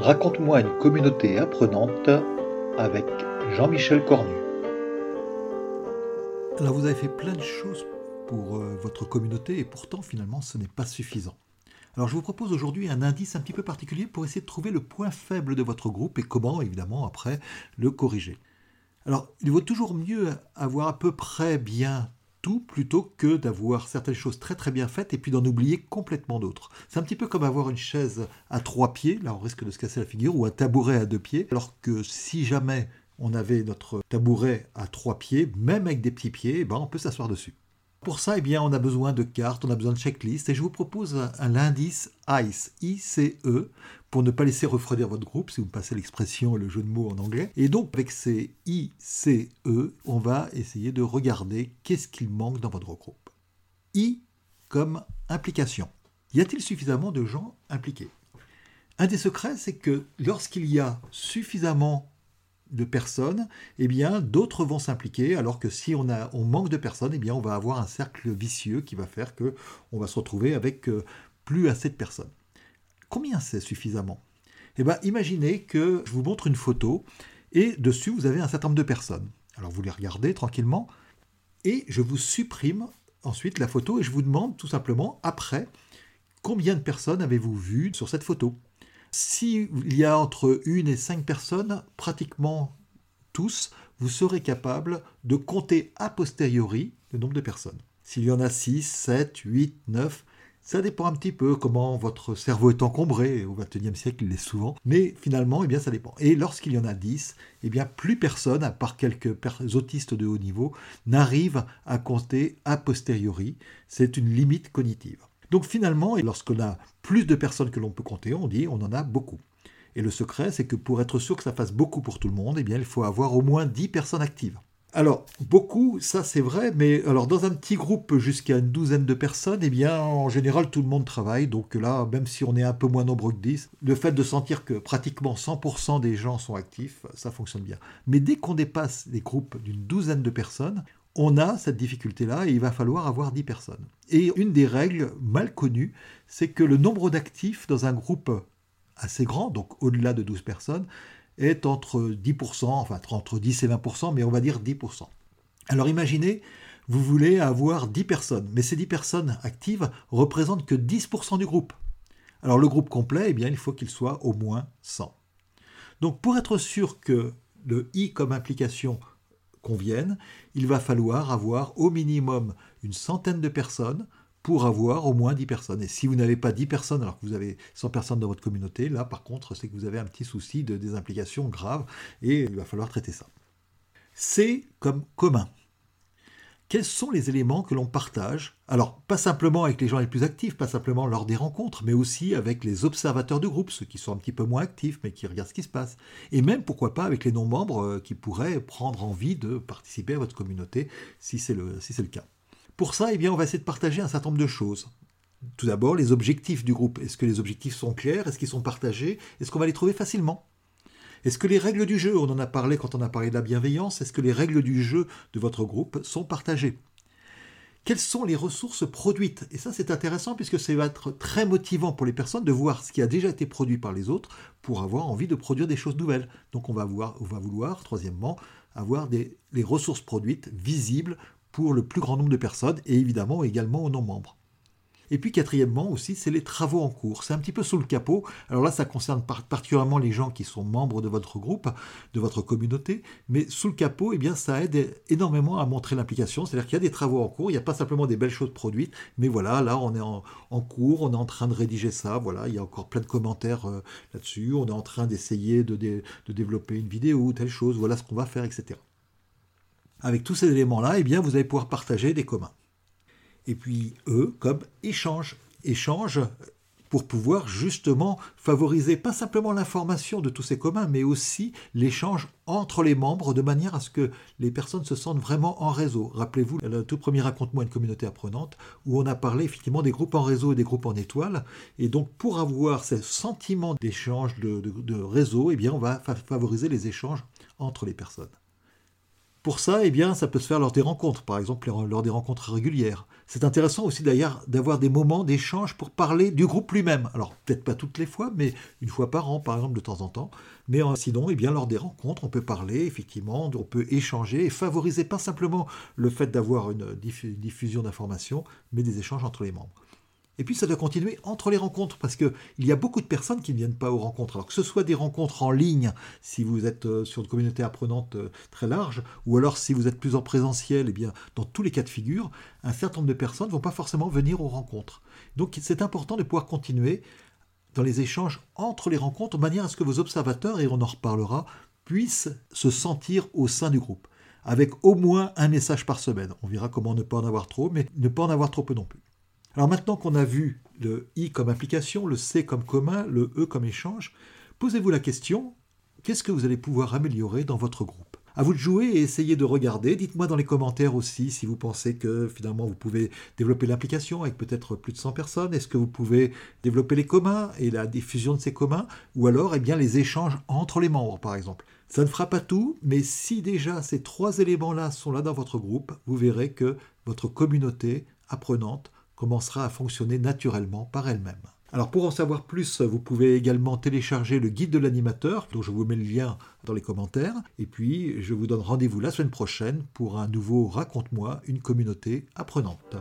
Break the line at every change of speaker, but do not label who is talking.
Raconte-moi une communauté apprenante avec Jean-Michel Cornu.
Alors vous avez fait plein de choses pour euh, votre communauté et pourtant finalement ce n'est pas suffisant. Alors je vous propose aujourd'hui un indice un petit peu particulier pour essayer de trouver le point faible de votre groupe et comment évidemment après le corriger. Alors il vaut toujours mieux avoir à peu près bien tout plutôt que d'avoir certaines choses très très bien faites et puis d'en oublier complètement d'autres. C'est un petit peu comme avoir une chaise à trois pieds, là on risque de se casser la figure, ou un tabouret à deux pieds, alors que si jamais on avait notre tabouret à trois pieds, même avec des petits pieds, eh ben on peut s'asseoir dessus. Pour ça, eh bien, on a besoin de cartes, on a besoin de checklists, et je vous propose un, indice ICE, I-C-E, pour ne pas laisser refroidir votre groupe, si vous passez l'expression, le jeu de mots en anglais. Et donc, avec ces I-C-E, on va essayer de regarder qu'est-ce qu'il manque dans votre groupe. I comme implication. Y a-t-il suffisamment de gens impliqués? Un des secrets, c'est que lorsqu'il y a suffisamment de personnes, eh bien d'autres vont s'impliquer, alors que si on manque de personnes, eh bien on va avoir un cercle vicieux qui va faire que on va se retrouver avec euh, plus assez de personnes. Combien c'est suffisamment? Eh bien imaginez que je vous montre une photo et dessus vous avez un certain nombre de personnes. Alors vous les regardez tranquillement et je vous supprime ensuite la photo et je vous demande tout simplement après combien de personnes avez-vous vu sur cette photo? S'il y a entre une et cinq personnes, pratiquement tous, vous serez capable de compter a posteriori le nombre de personnes. S'il y en a 6, 7, 8, 9, ça dépend un petit peu comment votre cerveau est encombré, au XXIe siècle il l'est souvent, mais finalement, eh bien, ça dépend. Et lorsqu'il y en a 10, eh bien, plus personne, à part quelques autistes de haut niveau, n'arrive à compter a posteriori. C'est une limite cognitive. Donc finalement, lorsqu'on a plus de personnes que l'on peut compter, on dit on en a beaucoup. Et le secret, c'est que pour être sûr que ça fasse beaucoup pour tout le monde, eh bien, il faut avoir au moins 10 personnes actives. Alors, beaucoup, ça c'est vrai, mais alors dans un petit groupe jusqu'à une douzaine de personnes, eh bien, en général, tout le monde travaille. Donc là, même si on est un peu moins nombreux que 10, le fait de sentir que pratiquement 100% des gens sont actifs, ça fonctionne bien. Mais dès qu'on dépasse les groupes d'une douzaine de personnes, on a cette difficulté-là et il va falloir avoir 10 personnes. Et une des règles mal connues, c'est que le nombre d'actifs dans un groupe assez grand, donc au-delà de 12 personnes, est entre 10%, enfin entre 10 et 20%, mais on va dire 10%. Alors imaginez, vous voulez avoir 10 personnes, mais ces 10 personnes actives représentent que 10% du groupe. Alors le groupe complet, eh bien, il faut qu'il soit au moins 100. Donc pour être sûr que le I comme implication conviennent, il va falloir avoir au minimum une centaine de personnes pour avoir au moins 10 personnes. Et si vous n'avez pas 10 personnes alors que vous avez 100 personnes dans votre communauté, là par contre c'est que vous avez un petit souci de désimplication grave et il va falloir traiter ça. C'est comme commun quels sont les éléments que l'on partage? Alors, pas simplement avec les gens les plus actifs, pas simplement lors des rencontres, mais aussi avec les observateurs de groupe, ceux qui sont un petit peu moins actifs, mais qui regardent ce qui se passe. Et même, pourquoi pas, avec les non-membres euh, qui pourraient prendre envie de participer à votre communauté, si c'est le cas. Pour ça, eh on va essayer de partager un certain nombre de choses. Tout d'abord, les objectifs du groupe. Est-ce que les objectifs sont clairs? Est-ce qu'ils sont partagés? Est-ce qu'on va les trouver facilement? Est-ce que les règles du jeu, on en a parlé quand on a parlé de la bienveillance, est-ce que les règles du jeu de votre groupe sont partagées? Quelles sont les ressources produites? Et ça, c'est intéressant puisque ça va être très motivant pour les personnes de voir ce qui a déjà été produit par les autres pour avoir envie de produire des choses nouvelles. Donc, on va, on va vouloir, troisièmement, avoir les ressources produites visibles pour le plus grand nombre de personnes et évidemment également aux non-membres. Et puis quatrièmement aussi, c'est les travaux en cours. C'est un petit peu sous le capot. Alors là, ça concerne particulièrement les gens qui sont membres de votre groupe, de votre communauté. Mais sous le capot, eh bien, ça aide énormément à montrer l'implication. C'est-à-dire qu'il y a des travaux en cours. Il n'y a pas simplement des belles choses produites. Mais voilà, là, on est en, cours. On est en train de rédiger ça. Voilà, il y a encore plein de commentaires euh, là-dessus. On est en train d'essayer de, de développer une vidéo, telle chose. Voilà ce qu'on va faire, etc. Avec tous ces éléments-là, eh bien, vous allez pouvoir partager des communs et puis eux comme échange. Échange pour pouvoir justement favoriser pas simplement l'information de tous ces communs, mais aussi l'échange entre les membres de manière à ce que les personnes se sentent vraiment en réseau. Rappelez-vous le tout premier raconte-moi une communauté apprenante où on a parlé effectivement des groupes en réseau et des groupes en étoiles. Et donc pour avoir ce sentiment d'échange de, réseau, eh bien on va favoriser les échanges entre les personnes. Pour ça, eh bien, ça peut se faire lors des rencontres, par exemple lors des rencontres régulières. C'est intéressant aussi d'ailleurs d'avoir des moments d'échange pour parler du groupe lui-même. Alors peut-être pas toutes les fois, mais une fois par an, par exemple, de temps en temps. Mais euh, sinon, eh bien, lors des rencontres, on peut parler, effectivement, on peut échanger et favoriser pas simplement le fait d'avoir une diffusion d'informations, mais des échanges entre les membres. Et puis ça doit continuer entre les rencontres, parce qu'il y a beaucoup de personnes qui ne viennent pas aux rencontres. Alors que ce soit des rencontres en ligne, si vous êtes euh, sur une communauté apprenante euh, très large, ou alors si vous êtes plus en présentiel, eh bien, dans tous les cas de figure, un certain nombre de personnes ne vont pas forcément venir aux rencontres. Donc c'est important de pouvoir continuer dans les échanges entre les rencontres, de manière à ce que vos observateurs, et on en reparlera, puissent se sentir au sein du groupe, avec au moins un message par semaine. On verra comment ne pas en avoir trop, mais ne pas en avoir trop peu non plus. Alors maintenant qu'on a vu le I comme application, le C comme commun, le E comme échange, posez-vous la question, qu'est-ce que vous allez pouvoir améliorer dans votre groupe? À vous de jouer et essayer de regarder. Dites-moi dans les commentaires aussi si vous pensez que finalement vous pouvez développer l'application avec peut-être plus de 100 personnes. Est-ce que vous pouvez développer les communs et la diffusion de ces communs? Ou alors eh bien, les échanges entre les membres par exemple. Ça ne fera pas tout, mais si déjà ces trois éléments-là sont là dans votre groupe, vous verrez que votre communauté apprenante commencera à fonctionner naturellement par elle-même. Alors pour en savoir plus, vous pouvez également télécharger le guide de l'animateur, dont je vous mets le lien dans les commentaires. Et puis je vous donne rendez-vous la semaine prochaine pour un nouveau Raconte-moi une communauté apprenante.